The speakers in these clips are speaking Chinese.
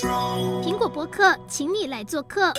苹果播客，请你来做客。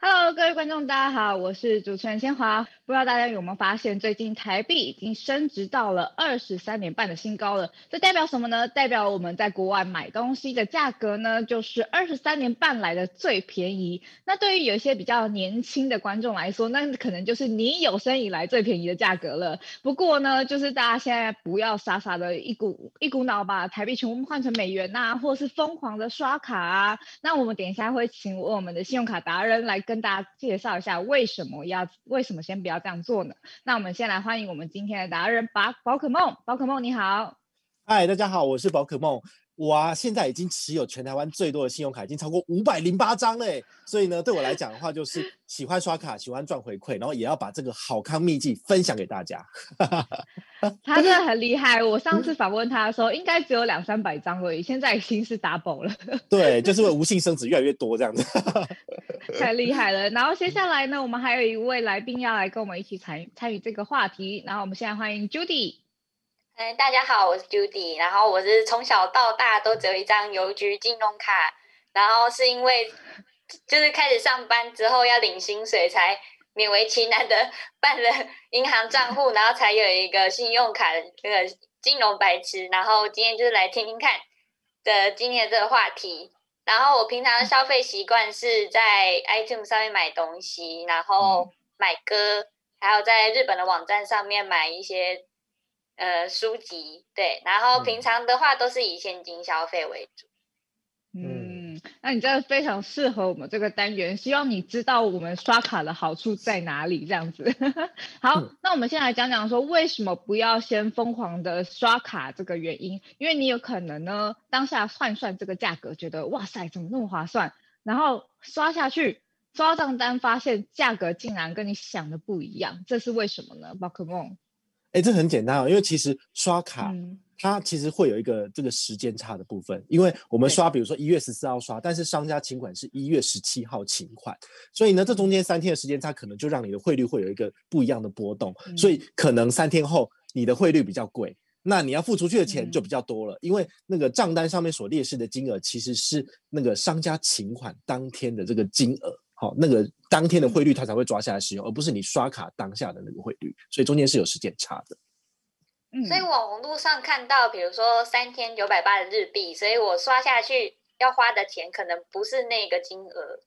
Hello，各位观众，大家好，我是主持人千华。不知道大家有没有发现，最近台币已经升值到了二十三年半的新高了。这代表什么呢？代表我们在国外买东西的价格呢，就是二十三年半来的最便宜。那对于有一些比较年轻的观众来说，那可能就是你有生以来最便宜的价格了。不过呢，就是大家现在不要傻傻的一股一股脑把台币全部换成美元呐、啊，或是疯狂的刷卡啊。那我们等一下会请我们的信用卡达人来跟大家介绍一下为什么要为什么先不要。这样做呢？那我们先来欢迎我们今天的达人宝宝可梦，宝可梦你好，嗨，大家好，我是宝可梦。我啊，现在已经持有全台湾最多的信用卡，已经超过五百零八张嘞。所以呢，对我来讲的话，就是 喜欢刷卡，喜欢赚回馈，然后也要把这个好康秘籍分享给大家。他真的很厉害，我上次访问他的时候，应该只有两三百张而已，现在已经是 double 了。对，就是会无性生殖越来越多这样子。太厉害了。然后接下来呢，我们还有一位来宾要来跟我们一起参与参与这个话题。然后我们现在欢迎 Judy。嗯，大家好，我是 Judy，然后我是从小到大都只有一张邮局金融卡，然后是因为就是开始上班之后要领薪水，才勉为其难的办了银行账户，然后才有一个信用卡的这个金融白痴。然后今天就是来听听看的今天的这个话题。然后我平常的消费习惯是在 iTunes 上面买东西，然后买歌，还有在日本的网站上面买一些。呃，书籍对，然后平常的话都是以现金消费为主。嗯，那你真的非常适合我们这个单元，希望你知道我们刷卡的好处在哪里，这样子。好，嗯，那我们先来讲讲说，为什么不要先疯狂的刷卡这个原因？因为你有可能呢，当下换算这个价格，觉得哇塞，怎么那么划算？然后刷下去，刷账单发现价格竟然跟你想的不一样，这是为什么呢？宝可孟。哎，这很简单哦，因为其实刷卡，嗯、它其实会有一个这个时间差的部分，因为我们刷，比如说一月十四号刷，但是商家请款是一月十七号请款，所以呢，这中间三天的时间差，可能就让你的汇率会有一个不一样的波动，嗯、所以可能三天后你的汇率比较贵，那你要付出去的钱就比较多了，嗯、因为那个账单上面所列示的金额其实是那个商家请款当天的这个金额。好，那个当天的汇率它才会抓下来使用，嗯、而不是你刷卡当下的那个汇率，所以中间是有时间差的。嗯，所以网络上看到，比如说三千九百八的日币，所以我刷下去要花的钱可能不是那个金额。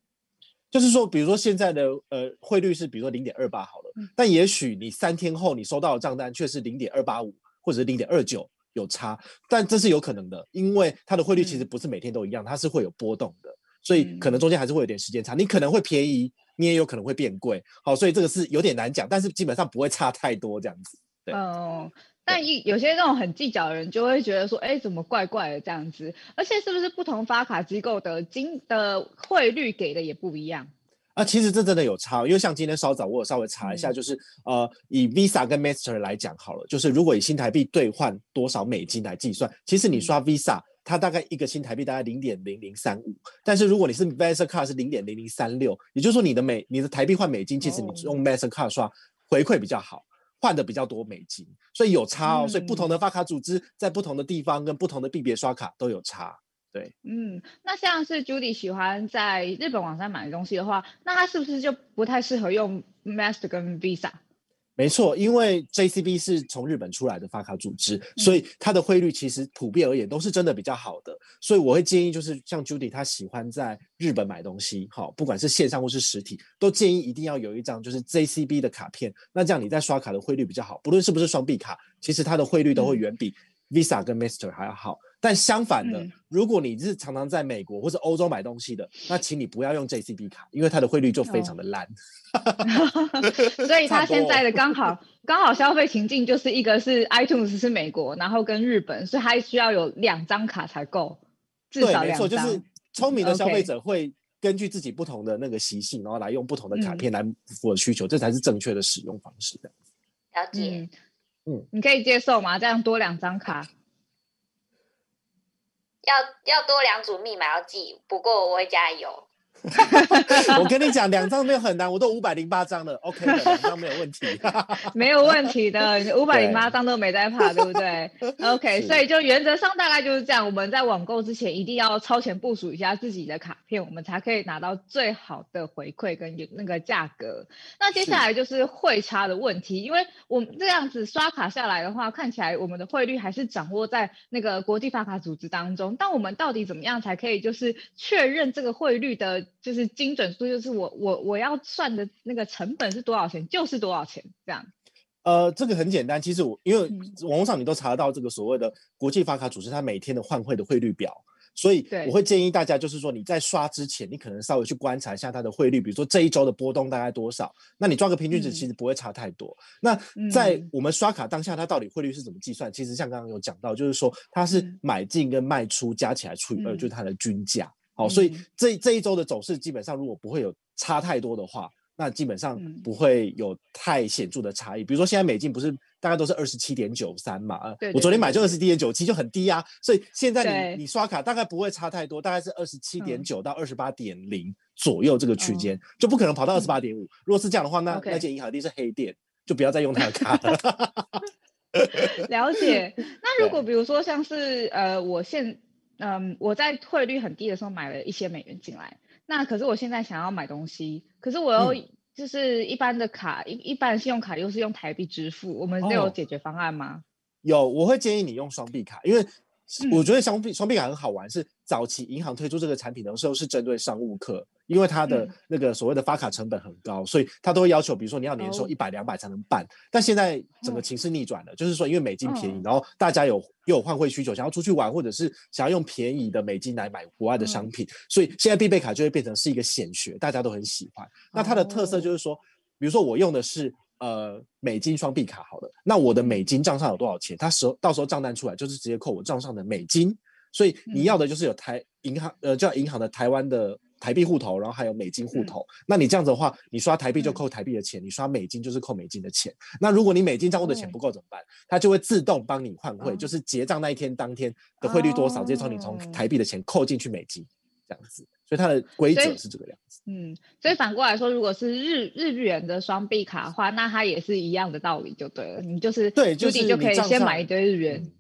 就是说，比如说现在的呃汇率是比如说零点二八好了，嗯、但也许你三天后你收到的账单却是零点二八五或者是零点二九有差，但这是有可能的，因为它的汇率其实不是每天都一样，嗯、它是会有波动的。所以可能中间还是会有点时间差，你可能会便宜，你也有可能会变贵。好，所以这个是有点难讲，但是基本上不会差太多这样子。对。哦，但一有些那种很计较的人就会觉得说，哎，怎么怪怪的这样子？而且是不是不同发卡机构的金的汇率给的也不一样？啊，其实这真的有差，因为像今天稍早我有稍微查一下，就是、嗯、呃，以 Visa 跟 Master 来讲好了，就是如果以新台币兑换多少美金来计算，其实你刷 Visa。它大概一个新台币大概零点零零三五，但是如果你是 Mastercard 是零点零零三六，也就是说你的美你的台币换美金，其实你用 Mastercard 刷回馈比较好，换的比较多美金，所以有差哦。嗯、所以不同的发卡组织在不同的地方跟不同的币别刷卡都有差。对，嗯，那像是 Judy 喜欢在日本网站买东西的话，那他是不是就不太适合用 Master 跟 Visa？没错，因为 JCB 是从日本出来的发卡组织，所以它的汇率其实普遍而言都是真的比较好的。所以我会建议，就是像 Judy 他喜欢在日本买东西，好，不管是线上或是实体，都建议一定要有一张就是 JCB 的卡片。那这样你在刷卡的汇率比较好，不论是不是双币卡，其实它的汇率都会远比 Visa 跟 Master 还要好。但相反的，嗯、如果你是常常在美国或者欧洲买东西的，那请你不要用 JCB 卡，因为它的汇率就非常的烂。哦、所以他现在的刚好刚好消费情境就是一个是 iTunes 是美国，然后跟日本，所以还需要有两张卡才够，至少两张。对，没错，就是聪明的消费者会根据自己不同的那个习性，然后来用不同的卡片来符合需求，嗯、这才是正确的使用方式的。了解，嗯，你可以接受吗？这样多两张卡？要要多两组密码要记，不过我会加油。我跟你讲，两张没有很难，我都五百零八张了，OK 的，两张没有问题，没有问题的，五百零八张都没在怕，对，对不对？OK，所以就原则上大概就是这样。我们在网购之前一定要超前部署一下自己的卡片，我们才可以拿到最好的回馈跟那个价格。那接下来就是汇差的问题，因为我们这样子刷卡下来的话，看起来我们的汇率还是掌握在那个国际发卡组织当中，但我们到底怎么样才可以就是确认这个汇率的？就是精准数，就是我我我要算的那个成本是多少钱，就是多少钱这样。呃，这个很简单，其实我因为网络上你都查得到这个所谓的国际发卡组织它每天的换汇的汇率表，所以我会建议大家就是说你在刷之前，你可能稍微去观察一下它的汇率，比如说这一周的波动大概多少，那你抓个平均值其实不会差太多。嗯、那在我们刷卡当下，它到底汇率是怎么计算？其实像刚刚有讲到，就是说它是买进跟卖出加起来除以二，就是它的均价。好，所以这这一周的走势基本上如果不会有差太多的话，那基本上不会有太显著的差异。比如说现在美金不是大概都是二十七点九三嘛？啊，我昨天买就二十七点九七，就很低啊。所以现在你你刷卡大概不会差太多，大概是二十七点九到二十八点零左右这个区间，就不可能跑到二十八点五。如果是这样的话，那那间银行一定是黑店，就不要再用他的卡了。了解。那如果比如说像是呃，我现嗯，我在汇率很低的时候买了一些美元进来，那可是我现在想要买东西，可是我又就是一般的卡，一、嗯、一般的信用卡又是用台币支付，我们都有解决方案吗？哦、有，我会建议你用双币卡，因为。我觉得双币双币卡很好玩，是早期银行推出这个产品的时候是针对商务客，因为它的那个所谓的发卡成本很高，所以它都会要求，比如说你要年收一百两百才能办。但现在整个情势逆转了，就是说因为美金便宜，然后大家有又有换汇需求，想要出去玩或者是想要用便宜的美金来买国外的商品，所以现在必备卡就会变成是一个显学，大家都很喜欢。那它的特色就是说，比如说我用的是。呃，美金双币卡好了，那我的美金账上有多少钱？它时候到时候账单出来就是直接扣我账上的美金，所以你要的就是有台银行呃叫银行的台湾的台币户头，然后还有美金户头。那你这样子的话，你刷台币就扣台币的钱，你刷美金就是扣美金的钱。那如果你美金账户的钱不够怎么办？它就会自动帮你换汇，就是结账那一天当天的汇率多少，直接从你从台币的钱扣进去美金，这样子。所以它的规则是这个样子。嗯，所以反过来说，如果是日日元的双币卡的话，那它也是一样的道理就对了。你就是对，就是你就可以先买一堆日元。嗯、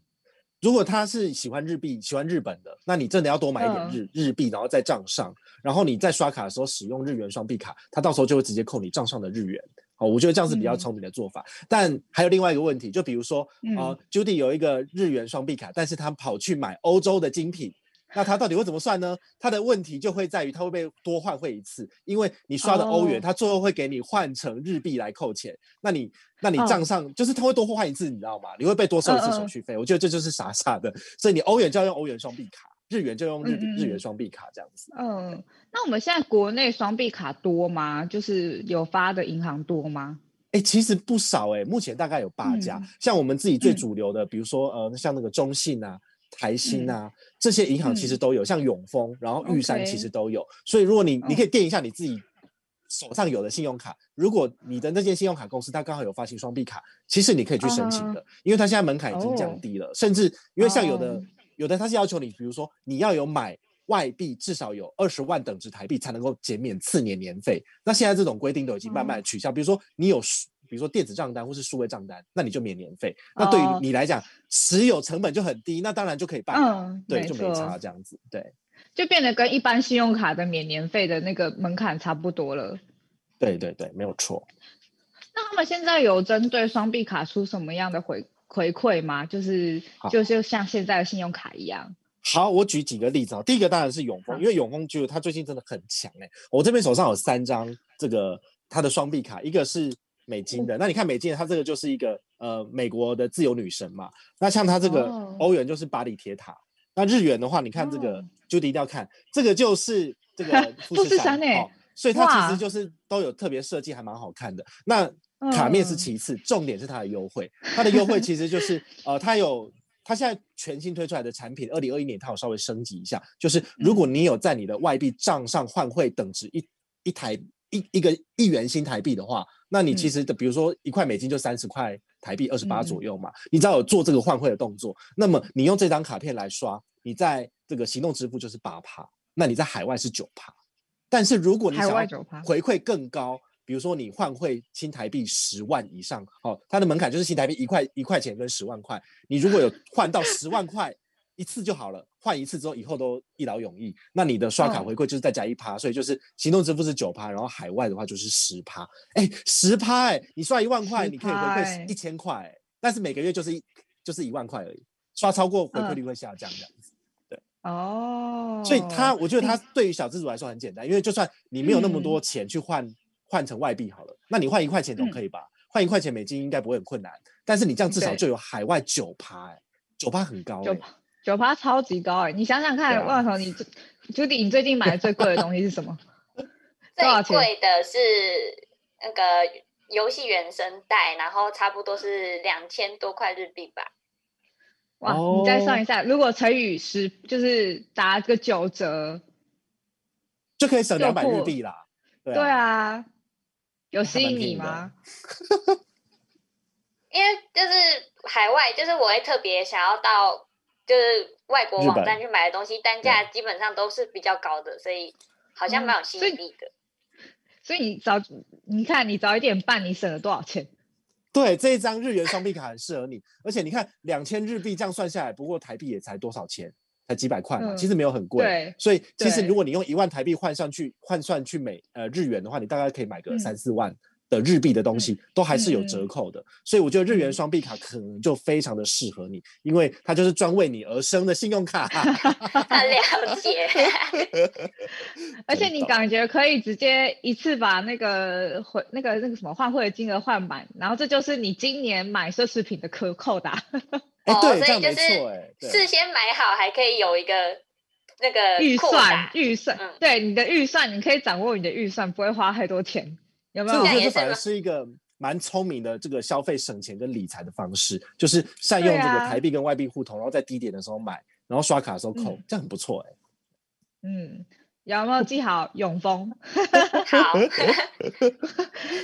如果他是喜欢日币、喜欢日本的，那你真的要多买一点日、嗯、日币，然后在账上，然后你在刷卡的时候使用日元双币卡，它到时候就会直接扣你账上的日元。哦，我觉得这样是比较聪明的做法。嗯、但还有另外一个问题，就比如说，呃、嗯、Judy 有一个日元双币卡，但是他跑去买欧洲的精品。那他到底会怎么算呢？他的问题就会在于他会被多换汇一次，因为你刷的欧元，他最后会给你换成日币来扣钱。那你，那你账上就是他会多换一次，你知道吗？你会被多收一次手续费。我觉得这就是傻傻的。所以你欧元就要用欧元双币卡，日元就用日日元双币卡这样子。嗯，那我们现在国内双币卡多吗？就是有发的银行多吗？哎，其实不少哎，目前大概有八家。像我们自己最主流的，比如说呃，像那个中信啊。台新啊，嗯、这些银行其实都有，嗯、像永丰，然后玉山其实都有。所以如果你你可以垫一下你自己手上有的信用卡，如果你的那间信用卡公司它刚好有发行双币卡，其实你可以去申请的，uh. 因为它现在门槛已经降低了。Oh. 甚至因为像有的、oh. 有的它是要求你，比如说你要有买外币至少有二十万等值台币才能够减免次年年费。那现在这种规定都已经慢慢取消。Oh. 比如说你有。比如说电子账单或是数位账单，那你就免年费。那对于你来讲，持有成本就很低，那当然就可以办。嗯，对，就没差这样子。对，就变得跟一般信用卡的免年费的那个门槛差不多了。对对对，没有错。那他们现在有针对双币卡出什么样的回回馈吗？就是就就像现在的信用卡一样。好，我举几个例子啊。第一个当然是永丰，因为永丰就他最近真的很强哎。我这边手上有三张这个他的双币卡，一个是。美金的，那你看美金，它这个就是一个呃美国的自由女神嘛。那像它这个欧元就是巴黎铁塔，那日元的话，你看这个就一定要看，这个就是 这个富士山哦。所以它其实就是都有特别设计，还蛮好看的。那卡面是其次，重点是它的优惠。它的优惠其实就是呃，它有它现在全新推出来的产品，二零二一年它有稍微升级一下，就是如果你有在你的外币账上换汇等值一一台一一个一元新台币的话。那你其实的，比如说一块美金就三十块台币，二十八左右嘛。嗯、你只要有做这个换汇的动作，那么你用这张卡片来刷，你在这个行动支付就是八趴，那你在海外是九趴。但是如果你想要回馈更高，比如说你换汇新台币十万以上，哦，它的门槛就是新台币一块一块钱跟十万块。你如果有换到十万块一次就好了，换一次之后以后都一劳永逸。那你的刷卡回馈就是再加一趴，所以就是行动支付是九趴，然后海外的话就是十趴。哎，十趴哎，你刷一万块你可以回馈一千块，但是每个月就是一就是一万块而已。刷超过回馈率会下降这样子。对哦，所以他，我觉得他对于小资主来说很简单，因为就算你没有那么多钱去换换成外币好了，那你换一块钱总可以吧？换一块钱美金应该不会很困难，但是你这样至少就有海外九趴，哎，九趴很高，九趴超级高哎！你想想看，万头，你 Judy，你最近买的最贵的东西是什么？最贵的是那个游戏原声带，然后差不多是两千多块日币吧。哇，你再算一下，如果乘以十，就是打个九折，就可以省两百日币啦。对啊，有吸引你吗？因为就是海外，就是我会特别想要到就是外国网站去买的东西，单价基本上都是比较高的，所以好像蛮有吸引力的。所以，所以你早，你看你早一点办，你省了多少钱？对，这一张日元双币卡很适合你，而且你看两千日币这样算下来，不过台币也才多少钱，才几百块嘛，嗯、其实没有很贵。对，所以其实如果你用一万台币换上去换算去美呃日元的话，你大概可以买个三四万。嗯的日币的东西都还是有折扣的，嗯、所以我觉得日元双币卡可能就非常的适合你，因为它就是专为你而生的信用卡。很了解，而且你感觉可以直接一次把那个回那个那个什么换汇的金额换满，然后这就是你今年买奢侈品的可扣打。哎、欸，对，所以就是事先买好还可以有一个那个预算预算，嗯、对你的预算，你可以掌握你的预算，不会花太多钱。有没有？这我觉得这反而是一个蛮聪明的这个消费省钱跟理财的方式，就是善用这个台币跟外币互通，啊、然后在低点的时候买，然后刷卡的时候扣，嗯、这样很不错哎、欸。嗯，有没有记好永丰？好。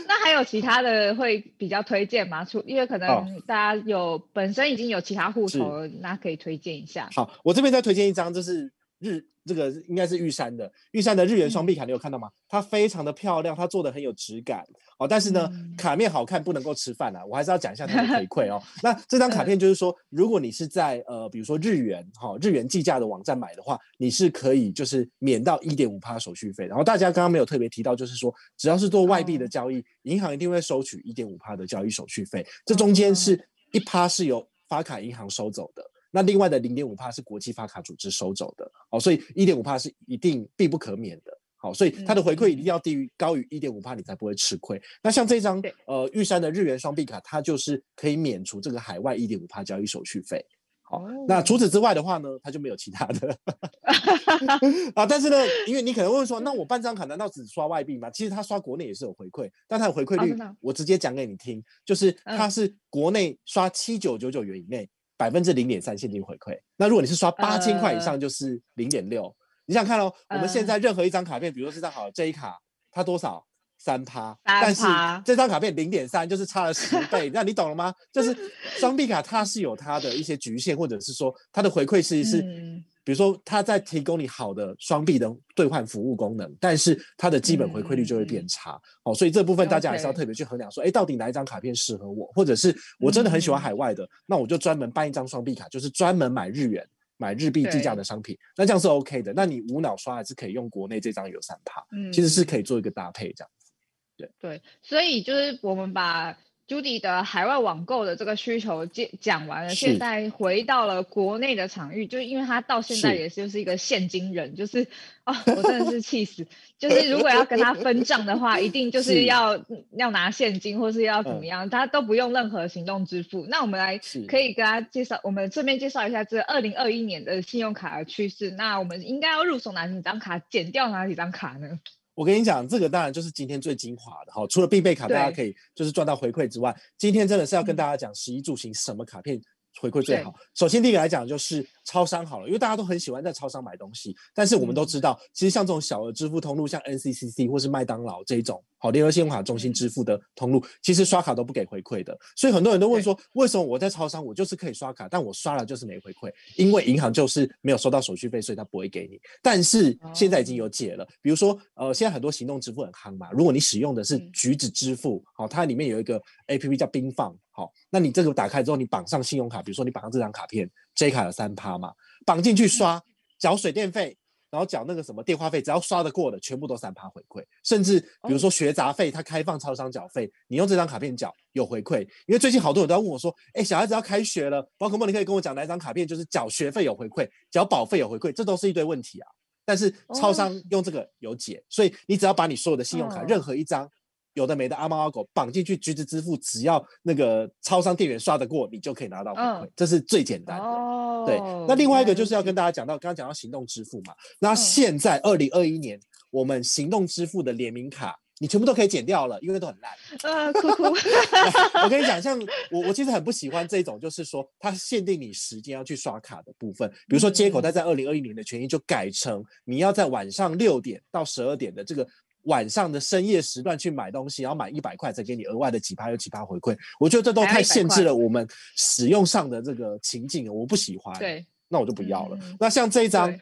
那还有其他的会比较推荐吗？出因为可能大家有、哦、本身已经有其他户头，那可以推荐一下。好，我这边再推荐一张，就是日。这个应该是玉山的玉山的日元双币卡，你有看到吗？它非常的漂亮，它做的很有质感哦。但是呢，嗯、卡面好看不能够吃饭啊，我还是要讲一下它的回馈哦。那这张卡片就是说，如果你是在呃，比如说日元哈、哦、日元计价的网站买的话，你是可以就是免到一点五趴手续费。然后大家刚刚没有特别提到，就是说只要是做外币的交易，银、哦、行一定会收取一点五趴的交易手续费。这中间是一趴是由发卡银行收走的。那另外的零点五帕是国际发卡组织收走的，好，所以一点五帕是一定必不可免的，好，所以它的回馈一定要低于高于一点五帕，你才不会吃亏。那像这张呃玉山的日元双币卡，它就是可以免除这个海外一点五帕交易手续费。好，那除此之外的话呢，它就没有其他的 啊。但是呢，因为你可能会问说，那我办张卡难道只刷外币吗？其实它刷国内也是有回馈，但它的回馈率我直接讲给你听，就是它是国内刷七九九九元以内。百分之零点三现金回馈，那如果你是刷八千块以上，就是零点六。你想看哦，我们现在任何一张卡片，比如说这张好这一卡，它多少？三趴，但是这张卡片零点三，就是差了十倍。那你懂了吗？就是双币卡它是有它的一些局限，或者是说它的回馈其实是。嗯比如说，它在提供你好的双币的兑换服务功能，但是它的基本回馈率就会变差。嗯、哦，所以这部分大家还是要特别去衡量，说，哎 Okay.，到底哪一张卡片适合我，或者是我真的很喜欢海外的，嗯、那我就专门办一张双币卡，就是专门买日元、买日币计价的商品，那这样是 OK 的。那你无脑刷还是可以用国内这张有三趴，嗯，其实是可以做一个搭配这样子。对对，所以就是我们把。Judy 的海外网购的这个需求讲讲完了，现在回到了国内的场域，就因为他到现在也是就是一个现金人，是就是哦，我真的是气死，就是如果要跟他分账的话，一定就是要是要拿现金或是要怎么样，嗯、他都不用任何行动支付。那我们来可以跟他介绍，我们顺便介绍一下这二零二一年的信用卡的趋势。那我们应该要入手哪几张卡，减掉哪几张卡呢？我跟你讲，这个当然就是今天最精华的哈。除了必备卡，大家可以就是赚到回馈之外，今天真的是要跟大家讲十一住行什么卡片回馈最好。首先第一个来讲就是超商好了，因为大家都很喜欢在超商买东西，但是我们都知道，嗯、其实像这种小额支付通路，像 NCCC 或是麦当劳这一种，好联合信用卡中心支付的通路，其实刷卡都不给回馈的。所以很多人都问说，为什么我在超商我就是可以刷卡，但我刷了就是没回馈？因为银行就是没有收到手续费，所以他不会给你。但是现在已经有解了，比如说呃，现在很多行动支付很夯嘛，如果你使用的是橘子支付，好，它里面有一个 APP 叫冰放。好，那你这个打开之后，你绑上信用卡，比如说你绑上这张卡片，J 卡有三趴嘛，绑进去刷，缴水电费，然后缴那个什么电话费，只要刷得过的，全部都三趴回馈。甚至比如说学杂费，它开放超商缴费，你用这张卡片缴有回馈。因为最近好多人都在问我说，哎，小孩子要开学了，宝可梦你可以跟我讲哪一张卡片就是缴学费有回馈，缴保费有回馈，这都是一堆问题啊。但是超商用这个有解，所以你只要把你所有的信用卡任何一张。有的没的，阿猫阿狗绑进去，橘子支付，只要那个超商店员刷得过，你就可以拿到回馈，嗯、这是最简单的。哦、对，那另外一个就是要跟大家讲到，刚刚讲到行动支付嘛，那现在二零二一年，我们行动支付的联名卡，你全部都可以剪掉了，因为都很烂。呃，哭哭。我跟你讲，像我，我其实很不喜欢这种，就是说它限定你时间要去刷卡的部分，比如说接口袋在二零二一年的权益就改成你要在晚上六点到十二点的这个。晚上的深夜时段去买东西，然后买一百块再给你额外的几趴有几趴回馈，我觉得这都太限制了我们使用上的这个情境了，我不喜欢。对，那我就不要了。嗯、那像这一张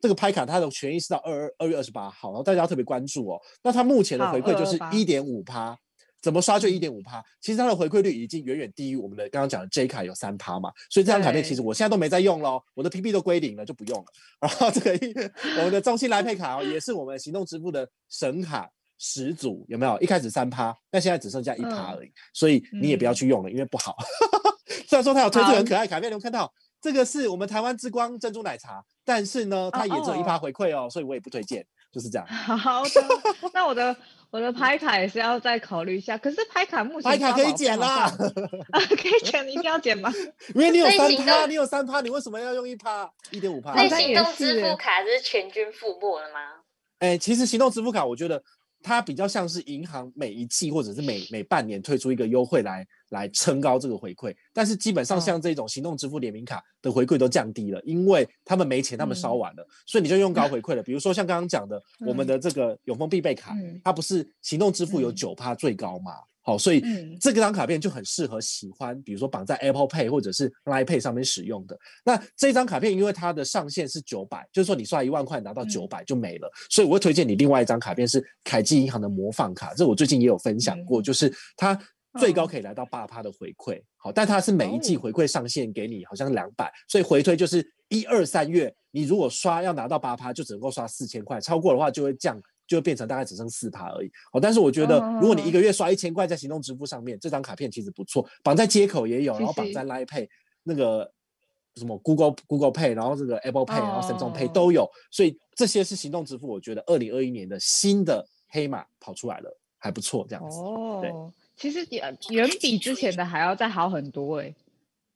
这个拍卡，它的权益是到二二二月二十八号，然后大家要特别关注哦。那它目前的回馈就是一点五趴。怎么刷就一点五趴，其实它的回馈率已经远远低于我们的刚刚讲的 J 卡有三趴嘛，所以这张卡片其实我现在都没在用喽，我的 PP 都归零了就不用了。然后这个我们的中信来配卡哦，也是我们行动支付的神卡始祖，有没有？一开始三趴，但现在只剩下一趴而已，所以你也不要去用了，因为不好。虽然说它有推出很可爱卡片，你们看到这个是我们台湾之光珍珠奶茶，但是呢，它也只有一趴回馈哦，所以我也不推荐，就是这样。好的，那我的。我的拍卡也是要再考虑一下，可是拍卡目前拍卡可以减啦，啊，可以减，你一定要减吗？因为你有三趴，你有三趴，你为什么要用一趴？一点五趴？那行动支付卡是全军覆没了吗？哎、欸，其实行动支付卡，我觉得。它比较像是银行每一季或者是每每半年推出一个优惠来来撑高这个回馈，但是基本上像这种行动支付联名卡的回馈都降低了，因为他们没钱，他们烧完了，嗯、所以你就用高回馈了。比如说像刚刚讲的，嗯、我们的这个永丰必备卡，嗯、它不是行动支付有九趴最高吗？嗯好，所以这个张卡片就很适合喜欢，比如说绑在 Apple Pay 或者是 Line Pay 上面使用的。那这张卡片因为它的上限是九百，就是说你刷一万块拿到九百就没了，所以我会推荐你另外一张卡片是凯基银行的魔放卡，这我最近也有分享过，就是它最高可以来到八趴的回馈。好，但它是每一季回馈上限给你好像两百，所以回推就是一二三月，你如果刷要拿到八趴，就只能够刷四千块，超过的话就会降。就会变成大概只剩四趴而已。哦，但是我觉得，如果你一个月刷一千块在行动支付上面，这张卡片其实不错，绑在接口也有，然后绑在 Line Pay 那个什么 Google Google Pay，然后这个 Apple Pay，然后 Samsung Pay 都有，所以这些是行动支付。我觉得二零二一年的新的黑马跑出来了，还不错，这样子。哦，对，其实远远比之前的还要再好很多哎。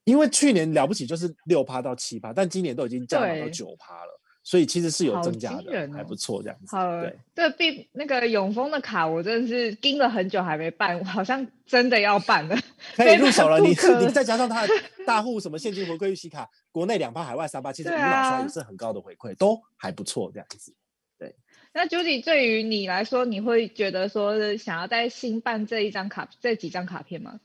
因为去年了不起就是六趴到七趴，但今年都已经降到九趴了。所以其实是有增加的，哦、还不错这样子。好，对，这必那个永丰的卡，我真的是盯了很久还没办，好像真的要办了，可以入手了。你你再加上它的 大户什么现金回馈预期卡，国内两趴，海外三趴，其实无脑刷也是很高的回馈，啊、都还不错这样子。对，那 Judy 对于你来说，你会觉得说想要再新办这一张卡，这几张卡片吗？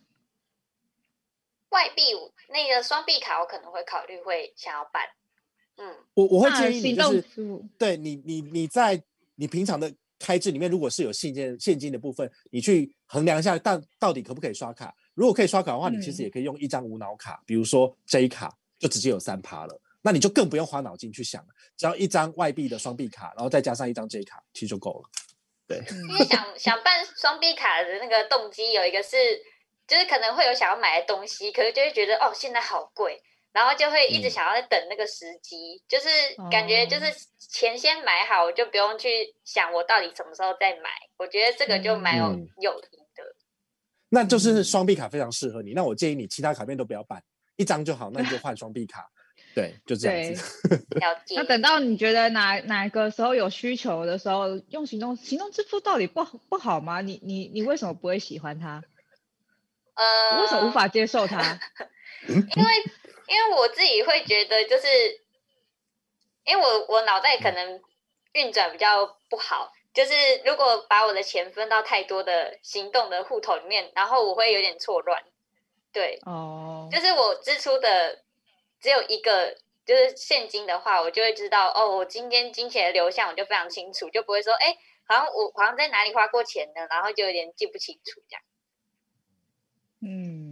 外币那个双币卡，我可能会考虑会想要办。嗯，我我会建议你就是，对你你你在你平常的开支里面，如果是有现金现金的部分，你去衡量一下，但到底可不可以刷卡？如果可以刷卡的话，你其实也可以用一张无脑卡，比如说 J 卡，就直接有三趴了，那你就更不用花脑筋去想了，只要一张外币的双币卡，然后再加上一张 J 卡，其实就够了。对，因为想想办双币卡的那个动机有一个是，就是可能会有想要买的东西，可是就会觉得哦，现在好贵。然后就会一直想要在等那个时机，嗯、就是感觉就是钱先买好，我就不用去想我到底什么时候再买。我觉得这个就蛮有诱因的、嗯。那就是双币卡非常适合你。那我建议你其他卡片都不要办，一张就好。那你就换双币卡，对，就这样子。了解。那等到你觉得哪哪个时候有需求的时候，用行动行动支付到底不不好吗？你你你为什么不会喜欢它？呃，为什么无法接受它？因为。因为我自己会觉得，就是因为我我脑袋可能运转比较不好，就是如果把我的钱分到太多的行动的户头里面，然后我会有点错乱。对，哦，就是我支出的只有一个，就是现金的话，我就会知道哦，我今天金钱的流向我就非常清楚，就不会说哎，好像我好像在哪里花过钱呢，然后就有点记不清楚这样。嗯嗯。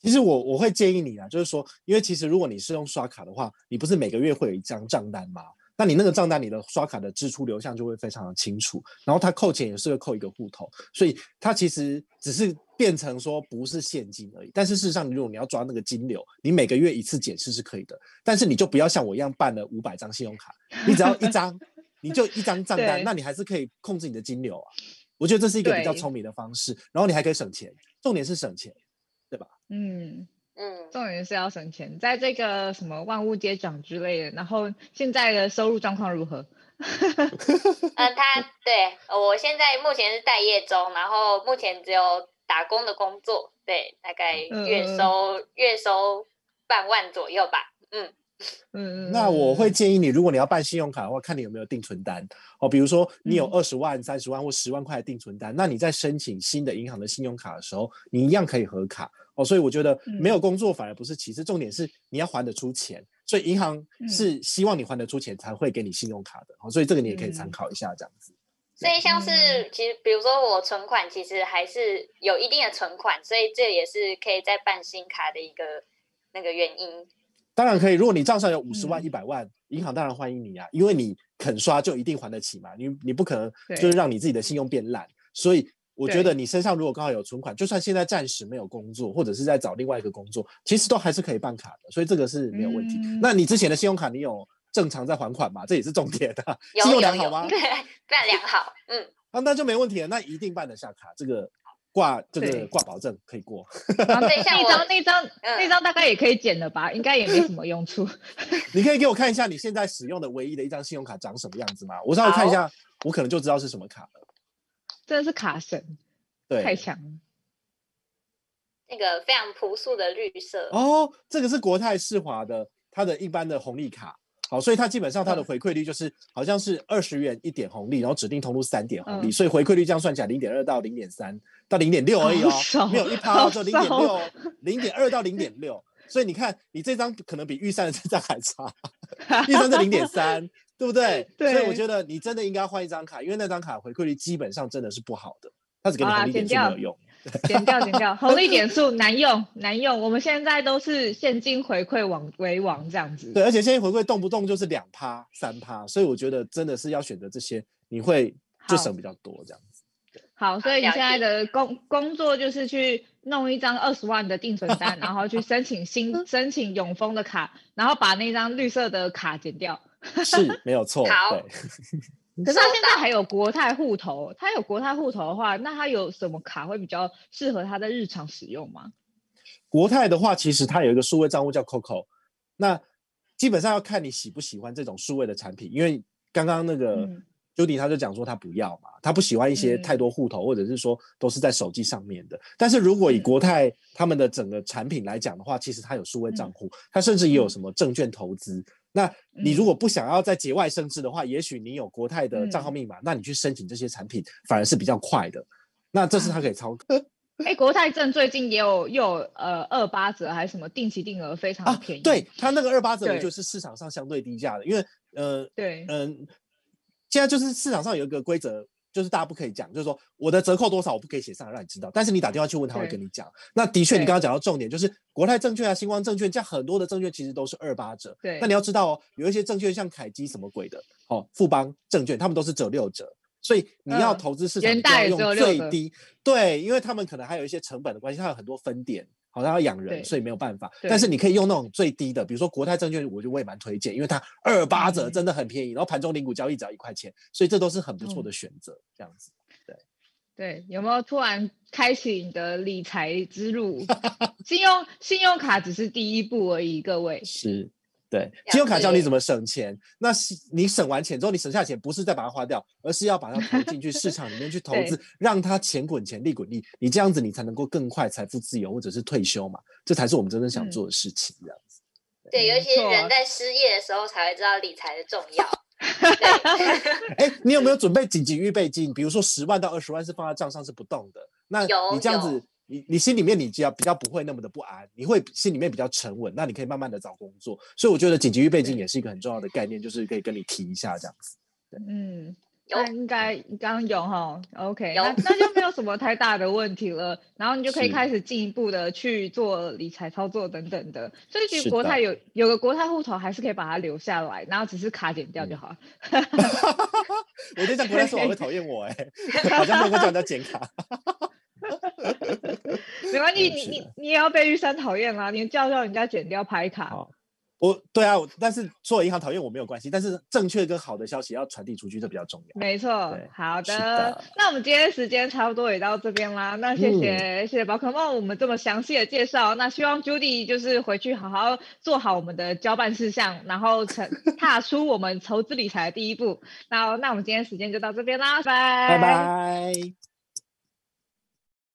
其实我我会建议你啊，就是说，因为其实如果你是用刷卡的话，你不是每个月会有一张账单吗？那你那个账单，你的刷卡的支出流向就会非常的清楚，然后它扣钱也是会扣一个户头，所以它其实只是变成说不是现金而已。但是事实上，如果你要抓那个金流，你每个月一次检视是可以的，但是你就不要像我一样办了五百张信用卡，你只要一张，你就一张账单，那你还是可以控制你的金流啊。我觉得这是一个比较聪明的方式，然后你还可以省钱，重点是省钱。嗯嗯，重点是要省钱，在这个什么万物皆涨之类的。然后现在的收入状况如何？嗯，他对我现在目前是待业中，然后目前只有打工的工作，对，大概月收、嗯、月收半万左右吧。嗯。嗯，那我会建议你，如果你要办信用卡的话，看你有没有定存单哦。比如说你有二十万、三十万或十万块的定存单，那你在申请新的银行的信用卡的时候，你一样可以核卡哦。所以我觉得没有工作反而不是其次，重点是你要还得出钱。所以银行是希望你还得出钱才会给你信用卡的哦。所以这个你也可以参考一下这样子。所以像是其实，比如说我存款其实还是有一定的存款，所以这也是可以在办新卡的一个那个原因。当然可以，如果你账上有五十万、一百万，嗯，银行当然欢迎你啊，因为你肯刷就一定还得起嘛。你你不可能就是让你自己的信用变烂，所以我觉得你身上如果刚好有存款，就算现在暂时没有工作，或者是在找另外一个工作，其实都还是可以办卡的，所以这个是没有问题。嗯、那你之前的信用卡你有正常在还款吗？这也是重点的，信用良好吗？对，非常良好。嗯，啊，那就没问题了，那一定办得下卡，这个。挂这个挂保证可以过，那张那张那张大概也可以剪了吧？应该也没什么用处。你可以给我看一下你现在使用的唯一的一张信用卡长什么样子吗？我稍微看一下，我可能就知道是什么卡了。真的是卡神，对，太强了。那个非常朴素的绿色哦，这个是国泰世华的，它的一般的红利卡。好，所以它基本上它的回馈率就是好像是二十元一点红利，然后指定通路三点红利，嗯、所以回馈率这样算起来零点二到零点三到零点六而已哦，没有一趴就零点六，零点二到零点六，所以你看你这张可能比玉山的这张还差，玉山是零点三，对不对？对。所以我觉得你真的应该换一张卡，因为那张卡回馈率基本上真的是不好的，它只给你红利点数没有用。减掉，减掉，红利点数难用，难用。我们现在都是现金回馈网为王这样子。对，而且现金回馈动不动就是两趴、三趴，所以我觉得真的是要选择这些，你会就省比较多这样子。好，所以你现在的工工作就是去弄一张二十万的定存单，然后去申请新 申请永丰的卡，然后把那张绿色的卡剪掉。是，没有错。好。对可是他现在还有国泰户头，他有国泰户头的话，那他有什么卡会比较适合他在日常使用吗？国泰的话，其实它有一个数位账户叫 COCO，那基本上要看你喜不喜欢这种数位的产品，因为刚刚那个 Judy 他就讲说他不要嘛，他不喜欢一些太多户头，或者是说都是在手机上面的。但是如果以国泰他们的整个产品来讲的话，其实它有数位账户，它甚至也有什么证券投资。那你如果不想要再节外生枝的话，嗯、也许你有国泰的账号密码，嗯，那你去申请这些产品反而是比较快的。那这是他可以操作。哎、欸，国泰证最近也有又有呃二八折还是什么定期定额非常便宜。啊、对，他那个二八折就是市场上相对低价的，因为呃对嗯、呃，现在就是市场上有一个规则。就是大家不可以讲，就是说我的折扣多少，我不可以写上来让你知道。但是你打电话去问，他会跟你讲。那的确，你刚刚讲到重点，就是国泰证券啊、星光证券，这样很多的证券其实都是二八折。对。那你要知道哦，有一些证券像凯基什么鬼的，哦，富邦证券，他们都是折六折。所以你要投资市场，要用最低。对，因为他们可能还有一些成本的关系，它有很多分店。好像要养人，所以没有办法。但是你可以用那种最低的，比如说国泰证券，我觉得我也蛮推荐，因为它二八折真的很便宜，然后盘中零股交易只要一块钱，所以这都是很不错的选择。嗯、这样子，对 对，有没有突然开启你的理财之路？信用信用卡只是第一步而已，各位是。对，信用卡教你怎么省钱。那是你省完钱之后，你省下钱不是再把它花掉，而是要把它投进去市场里面去投 资，让它钱滚钱，利滚利。你这样子，你才能够更快财富自由，或者是退休嘛。这才是我们真正想做的事情。这样子，对，尤其是人在失业的时候才会知道理财的重要。哎、欸，你有没有准备紧急预备金？比如说十万到二十万是放在账上是不动的，那你这样子，你你心里面你只要比较不会那么的不安，你会心里面比较沉稳，那你可以慢慢的找工作。所以我觉得紧急预备金也是一个很重要的概念，就是可以跟你提一下这样子。对，嗯。那应该刚有哈，OK，那那就没有什么太大的问题了，然后你就可以开始进一步的去做理财操作等等的。所以其实国泰有有个国泰户头还是可以把它留下来，然后只是卡剪掉就好。我觉得这样国泰说我会讨厌我哎，好像不能够叫人家剪卡。没关系，你你你也要被玉山讨厌啦，你叫叫人家剪掉牌卡。我对啊，但是做银行讨厌我没有关系，但是正确跟好的消息要传递出去，这比较重要。没错，好的，的。那我们今天时间差不多也到这边啦，那谢谢、嗯、谢谢宝可梦我们这么详细的介绍。那希望 Judy 就是回去好好做好我们的交办事项，然后成踏出我们投资理财的第一步。那那我们今天时间就到这边啦。拜拜。